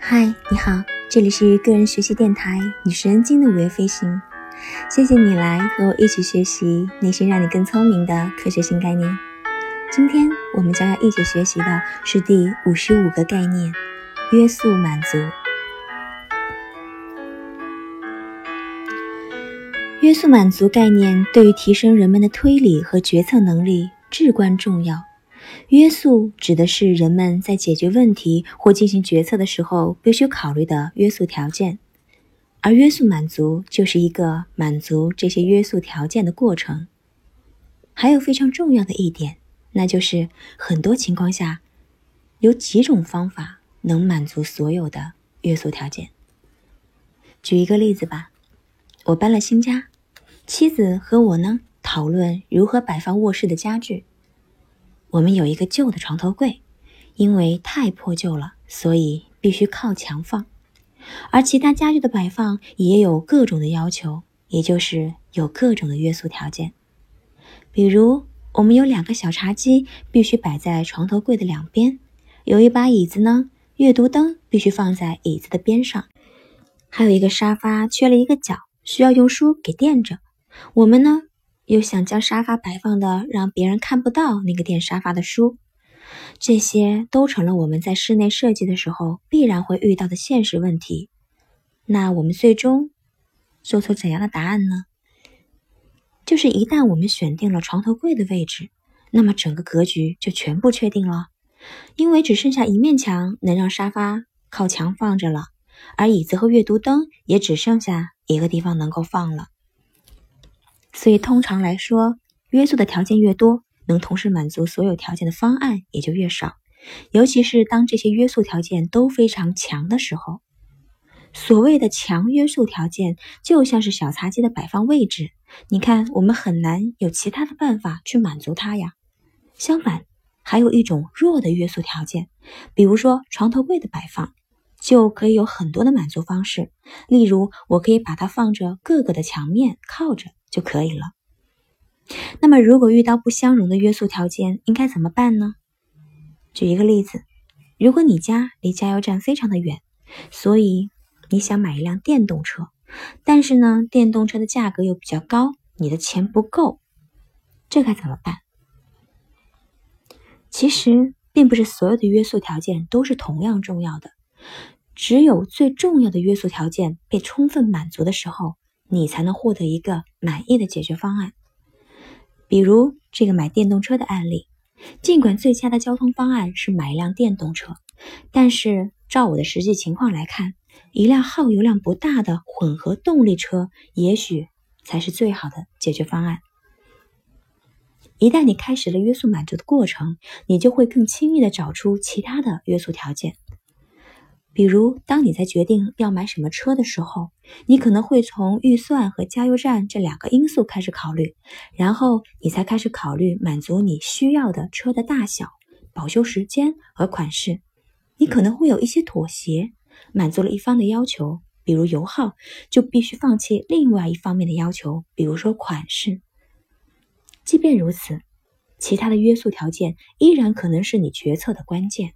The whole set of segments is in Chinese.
嗨，你好，这里是个人学习电台女神经的午夜飞行。谢谢你来和我一起学习那些让你更聪明的科学新概念。今天我们将要一起学习的是第五十五个概念——约束满足。约束满足概念对于提升人们的推理和决策能力至关重要。约束指的是人们在解决问题或进行决策的时候必须考虑的约束条件，而约束满足就是一个满足这些约束条件的过程。还有非常重要的一点，那就是很多情况下，有几种方法能满足所有的约束条件。举一个例子吧，我搬了新家，妻子和我呢讨论如何摆放卧室的家具。我们有一个旧的床头柜，因为太破旧了，所以必须靠墙放。而其他家具的摆放也有各种的要求，也就是有各种的约束条件。比如，我们有两个小茶几，必须摆在床头柜的两边；有一把椅子呢，阅读灯必须放在椅子的边上；还有一个沙发缺了一个角，需要用书给垫着。我们呢？又想将沙发摆放的让别人看不到那个垫沙发的书，这些都成了我们在室内设计的时候必然会遇到的现实问题。那我们最终做出怎样的答案呢？就是一旦我们选定了床头柜的位置，那么整个格局就全部确定了，因为只剩下一面墙能让沙发靠墙放着了，而椅子和阅读灯也只剩下一个地方能够放了。所以，通常来说，约束的条件越多，能同时满足所有条件的方案也就越少。尤其是当这些约束条件都非常强的时候，所谓的强约束条件就像是小茶几的摆放位置。你看，我们很难有其他的办法去满足它呀。相反，还有一种弱的约束条件，比如说床头柜的摆放，就可以有很多的满足方式。例如，我可以把它放着各个的墙面靠着。就可以了。那么，如果遇到不相容的约束条件，应该怎么办呢？举一个例子，如果你家离加油站非常的远，所以你想买一辆电动车，但是呢，电动车的价格又比较高，你的钱不够，这该怎么办？其实，并不是所有的约束条件都是同样重要的，只有最重要的约束条件被充分满足的时候。你才能获得一个满意的解决方案。比如这个买电动车的案例，尽管最佳的交通方案是买一辆电动车，但是照我的实际情况来看，一辆耗油量不大的混合动力车也许才是最好的解决方案。一旦你开始了约束满足的过程，你就会更轻易的找出其他的约束条件。比如，当你在决定要买什么车的时候，你可能会从预算和加油站这两个因素开始考虑，然后你才开始考虑满足你需要的车的大小、保修时间和款式。你可能会有一些妥协，满足了一方的要求，比如油耗，就必须放弃另外一方面的要求，比如说款式。即便如此，其他的约束条件依然可能是你决策的关键。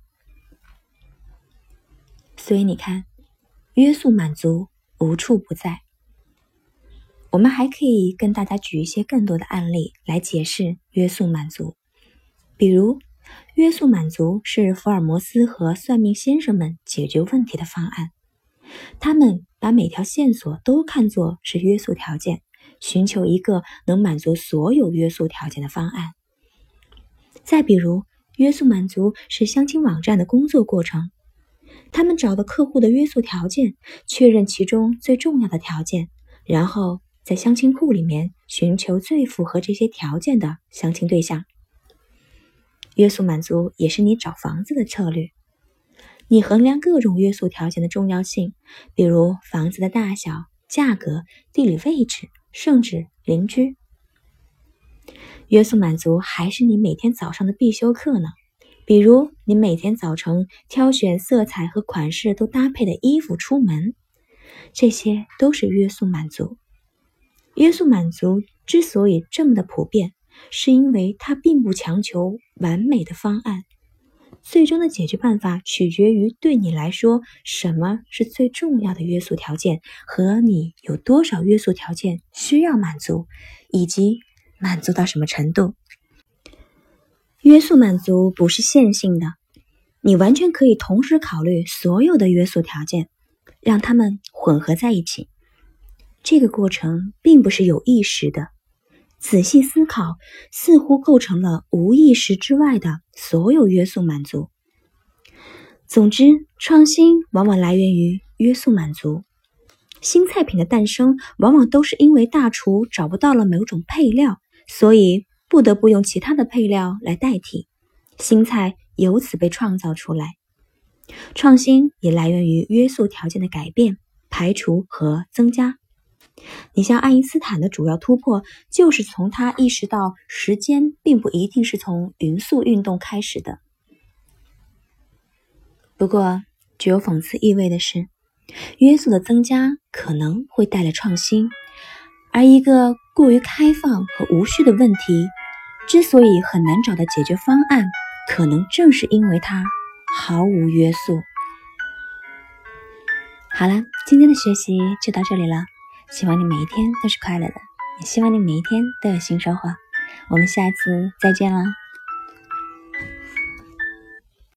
所以你看，约束满足无处不在。我们还可以跟大家举一些更多的案例来解释约束满足。比如，约束满足是福尔摩斯和算命先生们解决问题的方案。他们把每条线索都看作是约束条件，寻求一个能满足所有约束条件的方案。再比如，约束满足是相亲网站的工作过程。他们找到客户的约束条件，确认其中最重要的条件，然后在相亲库里面寻求最符合这些条件的相亲对象。约束满足也是你找房子的策略。你衡量各种约束条件的重要性，比如房子的大小、价格、地理位置，甚至邻居。约束满足还是你每天早上的必修课呢。比如，你每天早晨挑选色彩和款式都搭配的衣服出门，这些都是约束满足。约束满足之所以这么的普遍，是因为它并不强求完美的方案，最终的解决办法取决于对你来说什么是最重要的约束条件，和你有多少约束条件需要满足，以及满足到什么程度。约束满足不是线性的，你完全可以同时考虑所有的约束条件，让它们混合在一起。这个过程并不是有意识的。仔细思考，似乎构成了无意识之外的所有约束满足。总之，创新往往来源于约束满足。新菜品的诞生，往往都是因为大厨找不到了某种配料，所以不得不用其他的配料来代替，新菜由此被创造出来。创新也来源于约束条件的改变、排除和增加。你像爱因斯坦的主要突破，就是从他意识到时间并不一定是从匀速运动开始的。不过，具有讽刺意味的是，约束的增加可能会带来创新，而一个过于开放和无序的问题，之所以很难找到解决方案，可能正是因为它毫无约束。好了，今天的学习就到这里了。希望你每一天都是快乐的，也希望你每一天都有新收获。我们下次再见了。